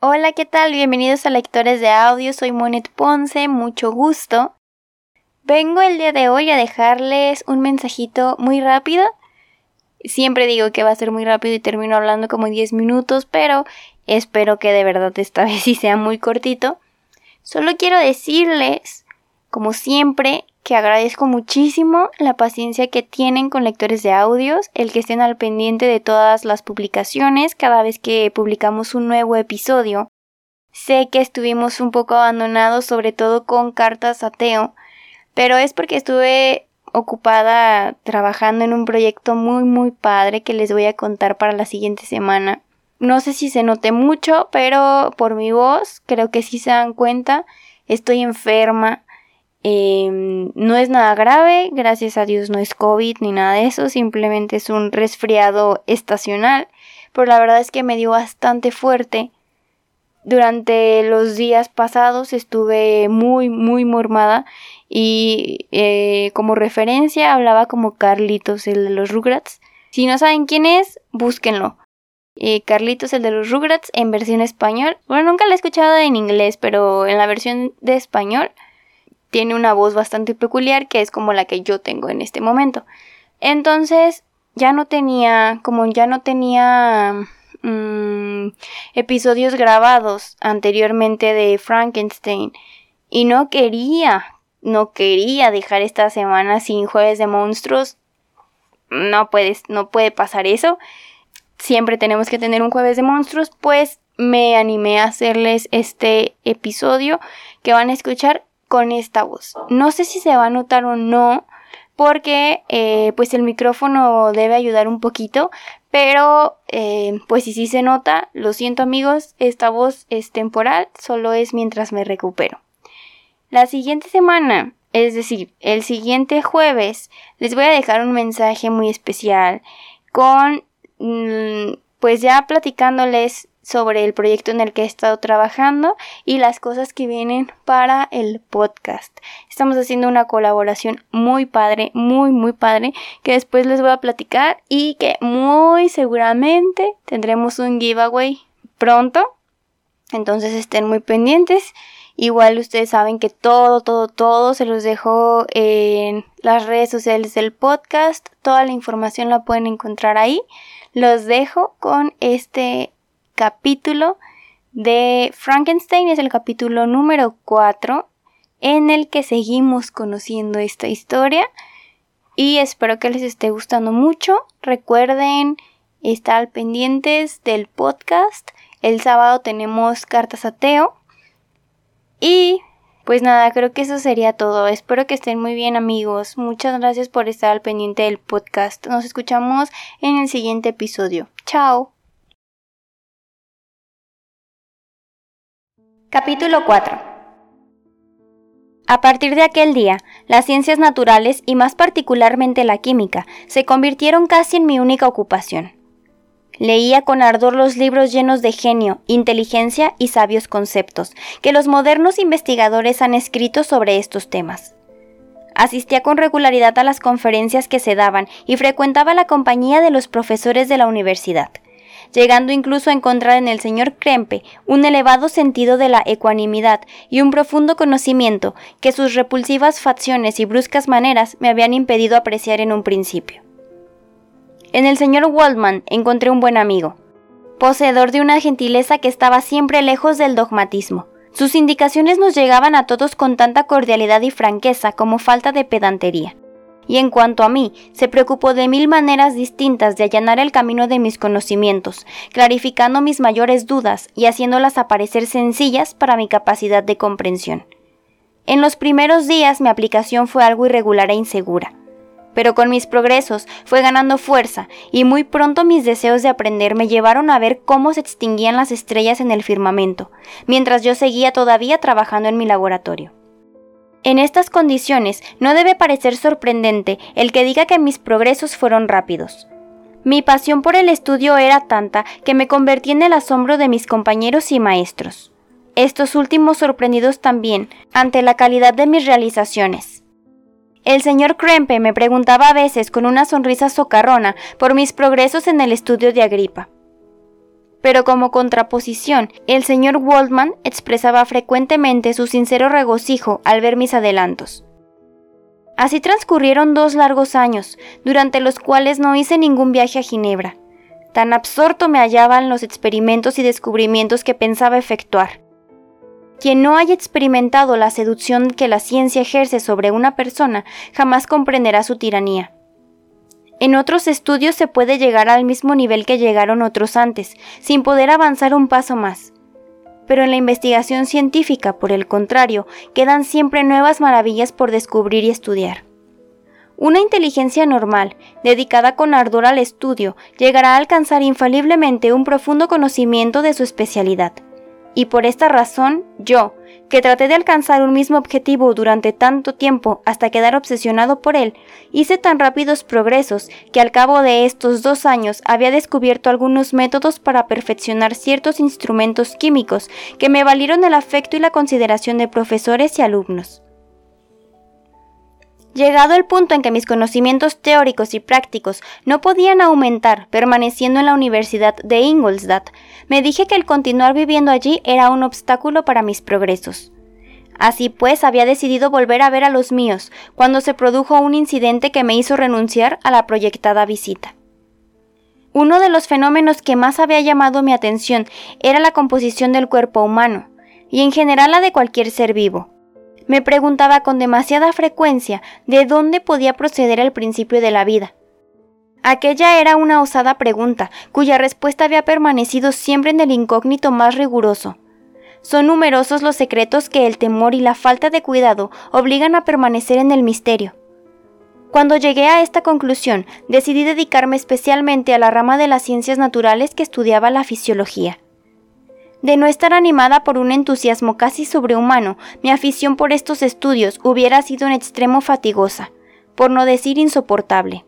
Hola, ¿qué tal? Bienvenidos a Lectores de Audio. Soy Monet Ponce, mucho gusto. Vengo el día de hoy a dejarles un mensajito muy rápido Siempre digo que va a ser muy rápido y termino hablando como 10 minutos, pero espero que de verdad esta vez sí sea muy cortito. Solo quiero decirles, como siempre, que agradezco muchísimo la paciencia que tienen con lectores de audios, el que estén al pendiente de todas las publicaciones cada vez que publicamos un nuevo episodio. Sé que estuvimos un poco abandonados, sobre todo con cartas a Teo, pero es porque estuve ocupada trabajando en un proyecto muy muy padre que les voy a contar para la siguiente semana. No sé si se note mucho, pero por mi voz creo que sí se dan cuenta. Estoy enferma. Em, no es nada grave, gracias a Dios no es COVID ni nada de eso, simplemente es un resfriado estacional. Pero la verdad es que me dio bastante fuerte. Durante los días pasados estuve muy, muy mormada y eh, como referencia hablaba como Carlitos, el de los Rugrats. Si no saben quién es, búsquenlo. Eh, Carlitos, el de los Rugrats, en versión español. Bueno, nunca lo he escuchado en inglés, pero en la versión de español tiene una voz bastante peculiar que es como la que yo tengo en este momento. Entonces, ya no tenía, como ya no tenía mm, episodios grabados anteriormente de Frankenstein y no quería no quería dejar esta semana sin jueves de monstruos. No puedes, no puede pasar eso. Siempre tenemos que tener un jueves de monstruos, pues me animé a hacerles este episodio que van a escuchar con esta voz. No sé si se va a notar o no, porque eh, pues el micrófono debe ayudar un poquito, pero eh, pues si sí se nota, lo siento amigos, esta voz es temporal, solo es mientras me recupero. La siguiente semana, es decir, el siguiente jueves, les voy a dejar un mensaje muy especial con, mm, pues ya platicándoles sobre el proyecto en el que he estado trabajando y las cosas que vienen para el podcast. Estamos haciendo una colaboración muy padre, muy, muy padre, que después les voy a platicar y que muy seguramente tendremos un giveaway pronto. Entonces estén muy pendientes. Igual ustedes saben que todo, todo, todo se los dejo en las redes sociales del podcast. Toda la información la pueden encontrar ahí. Los dejo con este capítulo de Frankenstein. Es el capítulo número 4 en el que seguimos conociendo esta historia. Y espero que les esté gustando mucho. Recuerden estar pendientes del podcast. El sábado tenemos cartas a Teo y pues nada, creo que eso sería todo. Espero que estén muy bien amigos. Muchas gracias por estar al pendiente del podcast. Nos escuchamos en el siguiente episodio. Chao. Capítulo 4 A partir de aquel día, las ciencias naturales y más particularmente la química se convirtieron casi en mi única ocupación. Leía con ardor los libros llenos de genio, inteligencia y sabios conceptos que los modernos investigadores han escrito sobre estos temas. Asistía con regularidad a las conferencias que se daban y frecuentaba la compañía de los profesores de la universidad, llegando incluso a encontrar en el señor Krempe un elevado sentido de la ecuanimidad y un profundo conocimiento que sus repulsivas facciones y bruscas maneras me habían impedido apreciar en un principio. En el señor Waldman encontré un buen amigo, poseedor de una gentileza que estaba siempre lejos del dogmatismo. Sus indicaciones nos llegaban a todos con tanta cordialidad y franqueza como falta de pedantería. Y en cuanto a mí, se preocupó de mil maneras distintas de allanar el camino de mis conocimientos, clarificando mis mayores dudas y haciéndolas aparecer sencillas para mi capacidad de comprensión. En los primeros días mi aplicación fue algo irregular e insegura pero con mis progresos fue ganando fuerza y muy pronto mis deseos de aprender me llevaron a ver cómo se extinguían las estrellas en el firmamento, mientras yo seguía todavía trabajando en mi laboratorio. En estas condiciones no debe parecer sorprendente el que diga que mis progresos fueron rápidos. Mi pasión por el estudio era tanta que me convertí en el asombro de mis compañeros y maestros. Estos últimos sorprendidos también ante la calidad de mis realizaciones. El señor Krempe me preguntaba a veces con una sonrisa socarrona por mis progresos en el estudio de Agripa. Pero como contraposición, el señor Waldman expresaba frecuentemente su sincero regocijo al ver mis adelantos. Así transcurrieron dos largos años, durante los cuales no hice ningún viaje a Ginebra. Tan absorto me hallaba en los experimentos y descubrimientos que pensaba efectuar. Quien no haya experimentado la seducción que la ciencia ejerce sobre una persona jamás comprenderá su tiranía. En otros estudios se puede llegar al mismo nivel que llegaron otros antes, sin poder avanzar un paso más pero en la investigación científica, por el contrario, quedan siempre nuevas maravillas por descubrir y estudiar. Una inteligencia normal, dedicada con ardor al estudio, llegará a alcanzar infaliblemente un profundo conocimiento de su especialidad. Y por esta razón, yo, que traté de alcanzar un mismo objetivo durante tanto tiempo hasta quedar obsesionado por él, hice tan rápidos progresos que al cabo de estos dos años había descubierto algunos métodos para perfeccionar ciertos instrumentos químicos que me valieron el afecto y la consideración de profesores y alumnos. Llegado el punto en que mis conocimientos teóricos y prácticos no podían aumentar permaneciendo en la Universidad de Ingolstadt, me dije que el continuar viviendo allí era un obstáculo para mis progresos. Así pues, había decidido volver a ver a los míos, cuando se produjo un incidente que me hizo renunciar a la proyectada visita. Uno de los fenómenos que más había llamado mi atención era la composición del cuerpo humano, y en general la de cualquier ser vivo me preguntaba con demasiada frecuencia de dónde podía proceder el principio de la vida. Aquella era una osada pregunta, cuya respuesta había permanecido siempre en el incógnito más riguroso. Son numerosos los secretos que el temor y la falta de cuidado obligan a permanecer en el misterio. Cuando llegué a esta conclusión, decidí dedicarme especialmente a la rama de las ciencias naturales que estudiaba la fisiología. De no estar animada por un entusiasmo casi sobrehumano, mi afición por estos estudios hubiera sido en extremo fatigosa, por no decir insoportable.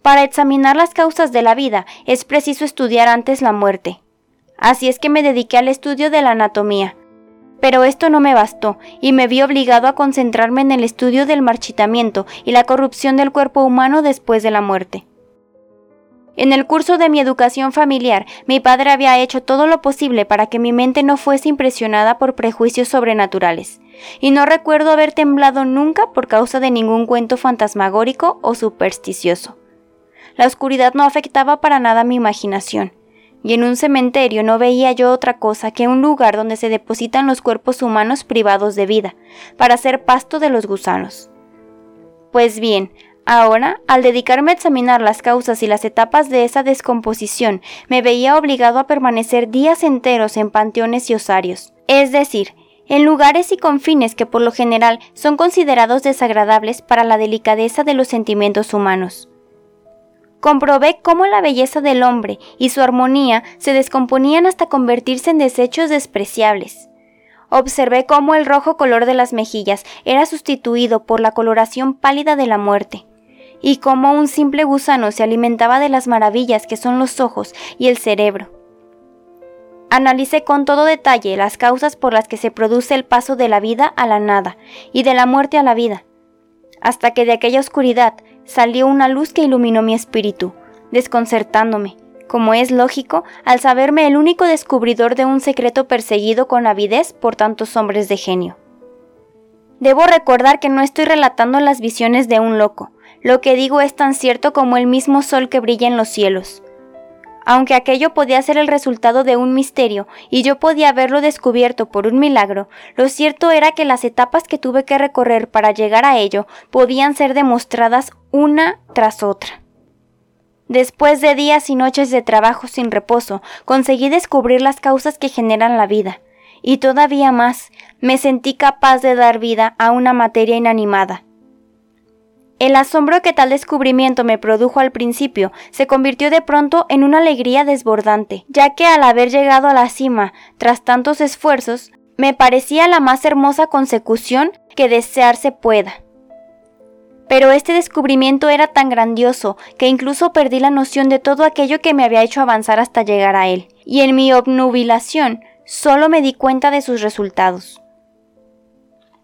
Para examinar las causas de la vida es preciso estudiar antes la muerte. Así es que me dediqué al estudio de la anatomía. Pero esto no me bastó y me vi obligado a concentrarme en el estudio del marchitamiento y la corrupción del cuerpo humano después de la muerte. En el curso de mi educación familiar, mi padre había hecho todo lo posible para que mi mente no fuese impresionada por prejuicios sobrenaturales, y no recuerdo haber temblado nunca por causa de ningún cuento fantasmagórico o supersticioso. La oscuridad no afectaba para nada mi imaginación, y en un cementerio no veía yo otra cosa que un lugar donde se depositan los cuerpos humanos privados de vida, para ser pasto de los gusanos. Pues bien, Ahora, al dedicarme a examinar las causas y las etapas de esa descomposición, me veía obligado a permanecer días enteros en panteones y osarios, es decir, en lugares y confines que por lo general son considerados desagradables para la delicadeza de los sentimientos humanos. Comprobé cómo la belleza del hombre y su armonía se descomponían hasta convertirse en desechos despreciables. Observé cómo el rojo color de las mejillas era sustituido por la coloración pálida de la muerte y cómo un simple gusano se alimentaba de las maravillas que son los ojos y el cerebro. Analicé con todo detalle las causas por las que se produce el paso de la vida a la nada y de la muerte a la vida, hasta que de aquella oscuridad salió una luz que iluminó mi espíritu, desconcertándome, como es lógico, al saberme el único descubridor de un secreto perseguido con avidez por tantos hombres de genio. Debo recordar que no estoy relatando las visiones de un loco, lo que digo es tan cierto como el mismo sol que brilla en los cielos. Aunque aquello podía ser el resultado de un misterio y yo podía haberlo descubierto por un milagro, lo cierto era que las etapas que tuve que recorrer para llegar a ello podían ser demostradas una tras otra. Después de días y noches de trabajo sin reposo, conseguí descubrir las causas que generan la vida, y todavía más, me sentí capaz de dar vida a una materia inanimada, El asombro que tal descubrimiento me produjo al principio se convirtió de pronto en una alegría desbordante, ya que al haber llegado a la cima, tras tantos esfuerzos, me parecía la más hermosa consecución que desearse pueda. Pero este descubrimiento era tan grandioso que incluso perdí la noción de todo aquello que me había hecho avanzar hasta llegar a él, y en mi obnubilación solo me di cuenta de sus resultados.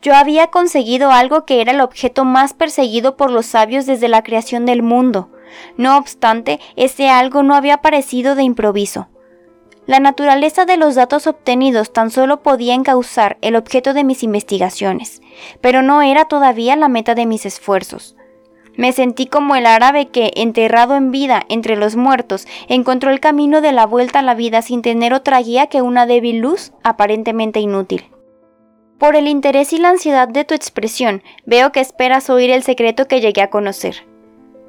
Yo había conseguido algo que era el objeto más perseguido por los sabios desde la creación del mundo. No obstante, ese algo no había aparecido de improviso. La naturaleza de los datos obtenidos tan solo podía encauzar el objeto de mis investigaciones, pero no era todavía la meta de mis esfuerzos. Me sentí como el árabe que, enterrado en vida entre los muertos, encontró el camino de la vuelta a la vida sin tener otra guía que una débil luz aparentemente inútil. Por el interés y la ansiedad de tu expresión, veo que esperas oír el secreto que llegué a conocer.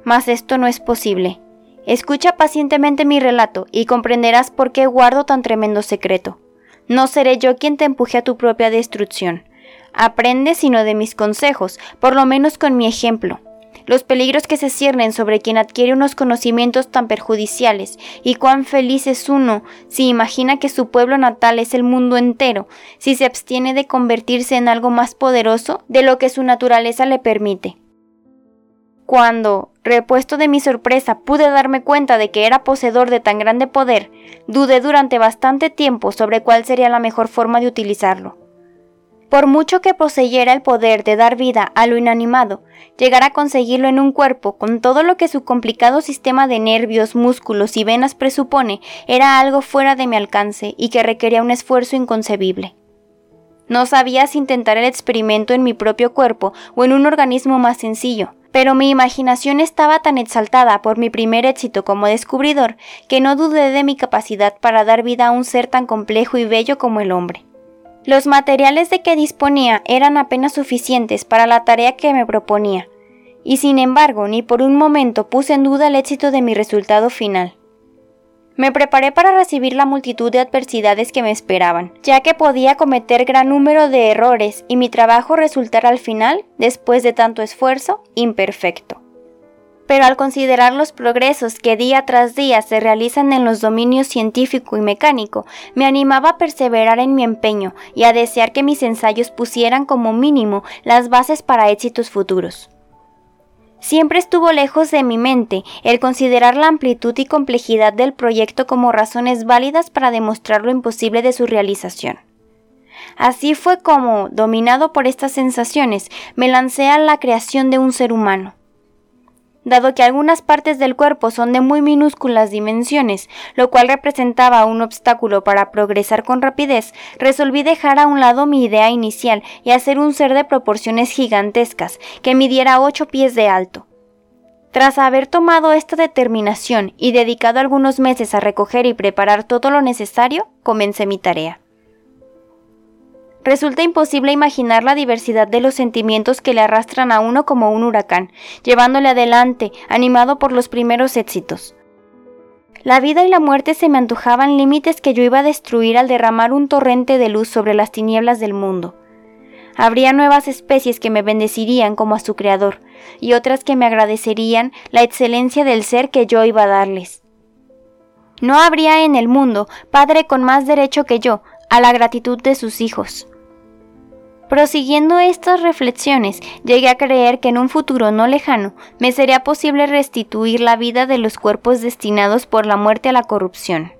Mas esto no es posible. Escucha pacientemente mi relato y comprenderás por qué guardo tan tremendo secreto. No seré yo quien te empuje a tu propia destrucción. Aprende sino de mis consejos, por lo menos con mi ejemplo los peligros que se ciernen sobre quien adquiere unos conocimientos tan perjudiciales, y cuán feliz es uno si imagina que su pueblo natal es el mundo entero, si se abstiene de convertirse en algo más poderoso de lo que su naturaleza le permite. Cuando, repuesto de mi sorpresa, pude darme cuenta de que era poseedor de tan grande poder, dudé durante bastante tiempo sobre cuál sería la mejor forma de utilizarlo. Por mucho que poseyera el poder de dar vida a lo inanimado, llegar a conseguirlo en un cuerpo con todo lo que su complicado sistema de nervios, músculos y venas presupone, era algo fuera de mi alcance y que requería un esfuerzo inconcebible. No sabía si intentar el experimento en mi propio cuerpo o en un organismo más sencillo, pero mi imaginación estaba tan exaltada por mi primer éxito como descubridor que no dudé de mi capacidad para dar vida a un ser tan complejo y bello como el hombre. Los materiales de que disponía eran apenas suficientes para la tarea que me proponía, y sin embargo ni por un momento puse en duda el éxito de mi resultado final. Me preparé para recibir la multitud de adversidades que me esperaban, ya que podía cometer gran número de errores y mi trabajo resultar al final, después de tanto esfuerzo, imperfecto pero al considerar los progresos que día tras día se realizan en los dominios científico y mecánico, me animaba a perseverar en mi empeño y a desear que mis ensayos pusieran como mínimo las bases para éxitos futuros. Siempre estuvo lejos de mi mente el considerar la amplitud y complejidad del proyecto como razones válidas para demostrar lo imposible de su realización. Así fue como, dominado por estas sensaciones, me lancé a la creación de un ser humano. Dado que algunas partes del cuerpo son de muy minúsculas dimensiones, lo cual representaba un obstáculo para progresar con rapidez, resolví dejar a un lado mi idea inicial y hacer un ser de proporciones gigantescas, que midiera ocho pies de alto. Tras haber tomado esta determinación y dedicado algunos meses a recoger y preparar todo lo necesario, comencé mi tarea. Resulta imposible imaginar la diversidad de los sentimientos que le arrastran a uno como un huracán, llevándole adelante, animado por los primeros éxitos. La vida y la muerte se me antojaban límites que yo iba a destruir al derramar un torrente de luz sobre las tinieblas del mundo. Habría nuevas especies que me bendecirían como a su creador, y otras que me agradecerían la excelencia del ser que yo iba a darles. No habría en el mundo padre con más derecho que yo a la gratitud de sus hijos. Prosiguiendo estas reflexiones, llegué a creer que en un futuro no lejano me sería posible restituir la vida de los cuerpos destinados por la muerte a la corrupción.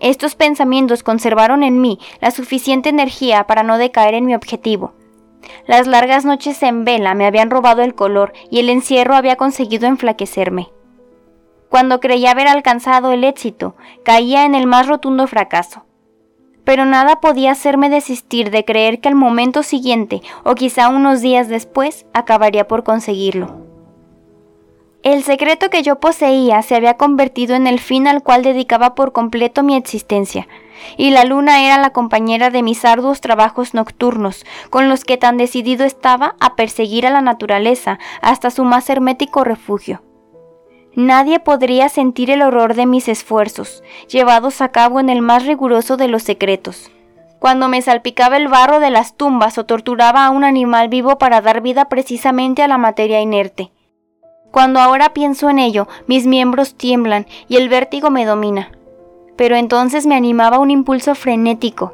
Estos pensamientos conservaron en mí la suficiente energía para no decaer en mi objetivo. Las largas noches en vela me habían robado el color y el encierro había conseguido enflaquecerme. Cuando creía haber alcanzado el éxito, caía en el más rotundo fracaso pero nada podía hacerme desistir de creer que al momento siguiente, o quizá unos días después, acabaría por conseguirlo. El secreto que yo poseía se había convertido en el fin al cual dedicaba por completo mi existencia, y la luna era la compañera de mis arduos trabajos nocturnos, con los que tan decidido estaba a perseguir a la naturaleza hasta su más hermético refugio. Nadie podría sentir el horror de mis esfuerzos, llevados a cabo en el más riguroso de los secretos. cuando me salpicaba el barro de las tumbas o torturaba a un animal vivo para dar vida precisamente a la materia inerte. Cuando ahora pienso en ello, mis miembros tiemblan y el vértigo me domina. Pero entonces me animaba un impulso frenético.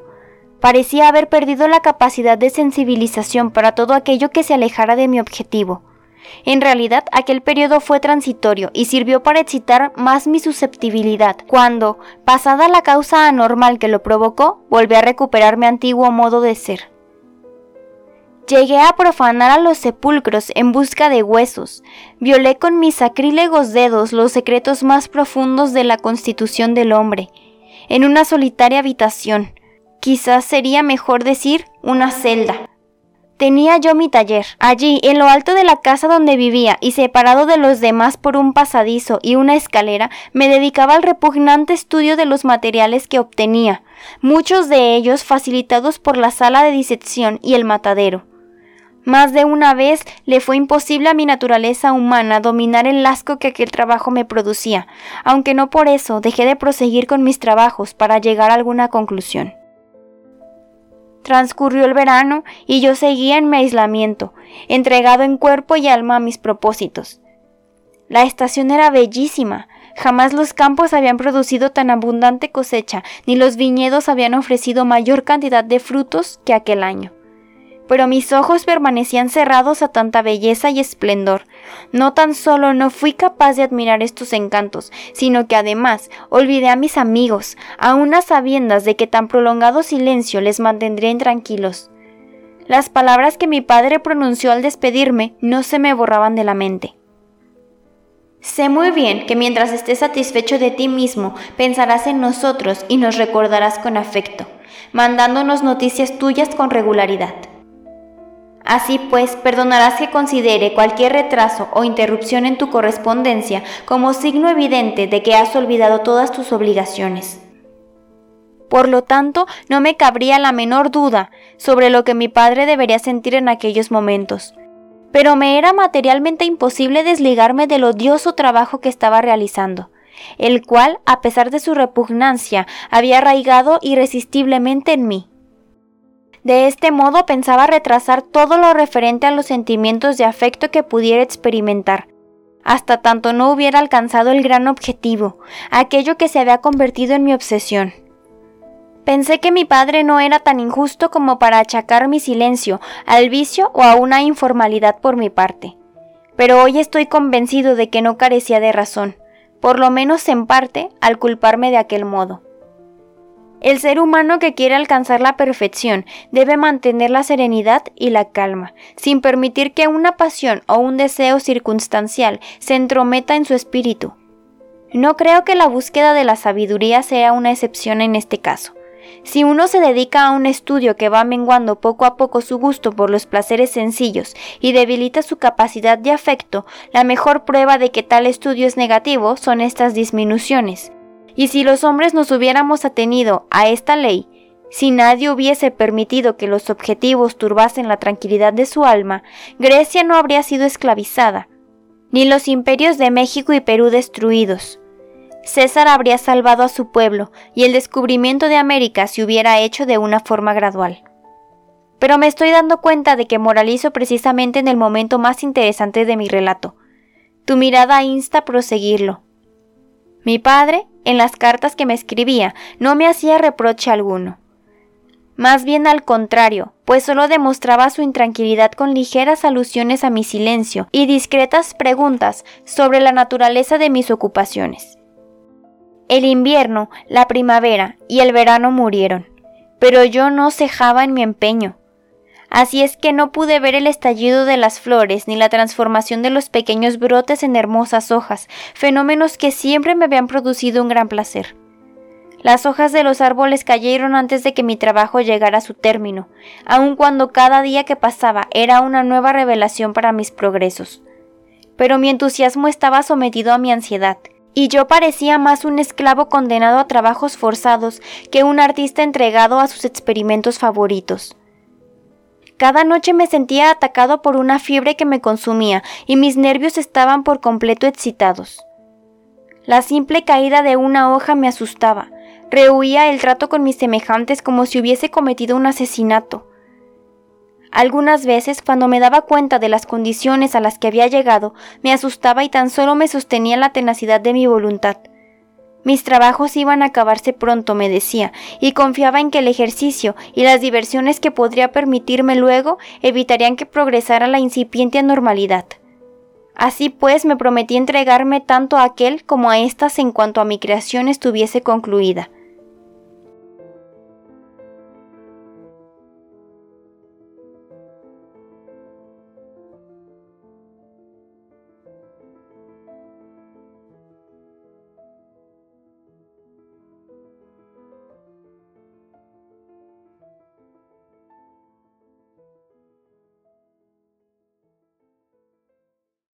Parecía haber perdido la capacidad de sensibilización para todo aquello que se alejara de mi objetivo. En realidad, aquel periodo fue transitorio y sirvió para excitar más mi susceptibilidad, cuando, pasada la causa anormal que lo provocó, volví a recuperar mi antiguo modo de ser. Llegué a profanar a los sepulcros en busca de huesos, violé con mis sacrílegos dedos los secretos más profundos de la constitución del hombre, en una solitaria habitación, quizás sería mejor decir una celda, Tenía yo mi taller, allí, en lo alto de la casa donde vivía, y separado de los demás por un pasadizo y una escalera, me dedicaba al repugnante estudio de los materiales que obtenía, muchos de ellos facilitados por la sala de disección y el matadero. Más de una vez le fue imposible a mi naturaleza humana dominar el asco que aquel trabajo me producía, aunque no por eso dejé de proseguir con mis trabajos para llegar a alguna conclusión. Transcurrió el verano y yo seguía en mi aislamiento, entregado en cuerpo y alma a mis propósitos. La estación era bellísima, jamás los campos habían producido tan abundante cosecha, ni los viñedos habían ofrecido mayor cantidad de frutos que aquel año pero mis ojos permanecían cerrados a tanta belleza y esplendor. No tan solo no fui capaz de admirar estos encantos, sino que además olvidé a mis amigos, a sabiendas de que tan prolongado silencio les mantendría intranquilos. Las palabras que mi padre pronunció al despedirme no se me borraban de la mente. Sé muy bien que mientras estés satisfecho de ti mismo, pensarás en nosotros y nos recordarás con afecto, mandándonos noticias tuyas con regularidad. Así pues, perdonarás que considere cualquier retraso o interrupción en tu correspondencia como signo evidente de que has olvidado todas tus obligaciones. Por lo tanto, no me cabría la menor duda sobre lo que mi padre debería sentir en aquellos momentos. Pero me era materialmente imposible desligarme del odioso trabajo que estaba realizando, el cual, a pesar de su repugnancia, había arraigado irresistiblemente en mí. De este modo pensaba retrasar todo lo referente a los sentimientos de afecto que pudiera experimentar, hasta tanto no hubiera alcanzado el gran objetivo, aquello que se había convertido en mi obsesión. Pensé que mi padre no era tan injusto como para achacar mi silencio al vicio o a una informalidad por mi parte. Pero hoy estoy convencido de que no carecía de razón, por lo menos en parte, al culparme de aquel modo. El ser humano que quiere alcanzar la perfección debe mantener la serenidad y la calma, sin permitir que una pasión o un deseo circunstancial se entrometa en su espíritu. No creo que la búsqueda de la sabiduría sea una excepción en este caso. Si uno se dedica a un estudio que va menguando poco a poco su gusto por los placeres sencillos y debilita su capacidad de afecto, la mejor prueba de que tal estudio es negativo son estas disminuciones. Y si los hombres nos hubiéramos atenido a esta ley, si nadie hubiese permitido que los objetivos turbasen la tranquilidad de su alma, Grecia no habría sido esclavizada, ni los imperios de México y Perú destruidos. César habría salvado a su pueblo y el descubrimiento de América se hubiera hecho de una forma gradual. Pero me estoy dando cuenta de que moralizo precisamente en el momento más interesante de mi relato. Tu mirada insta a proseguirlo. Mi padre, en las cartas que me escribía, no me hacía reproche alguno. Más bien al contrario, pues solo demostraba su intranquilidad con ligeras alusiones a mi silencio y discretas preguntas sobre la naturaleza de mis ocupaciones. El invierno, la primavera y el verano murieron, pero yo no cejaba en mi empeño. Así es que no pude ver el estallido de las flores ni la transformación de los pequeños brotes en hermosas hojas, fenómenos que siempre me habían producido un gran placer. Las hojas de los árboles cayeron antes de que mi trabajo llegara a su término, aun cuando cada día que pasaba era una nueva revelación para mis progresos. Pero mi entusiasmo estaba sometido a mi ansiedad, y yo parecía más un esclavo condenado a trabajos forzados que un artista entregado a sus experimentos favoritos. Cada noche me sentía atacado por una fiebre que me consumía y mis nervios estaban por completo excitados. La simple caída de una hoja me asustaba, Rehuía el trato con mis semejantes como si hubiese cometido un asesinato. Algunas veces, cuando me daba cuenta de las condiciones a las que había llegado, me asustaba y tan solo me sostenía la tenacidad de mi voluntad. Mis trabajos iban a acabarse pronto, me decía, y confiaba en que el ejercicio y las diversiones que podría permitirme luego evitarían que progresara la incipiente anormalidad. Así pues, me prometí entregarme tanto a aquel como a éstas en cuanto a mi creación estuviese concluida.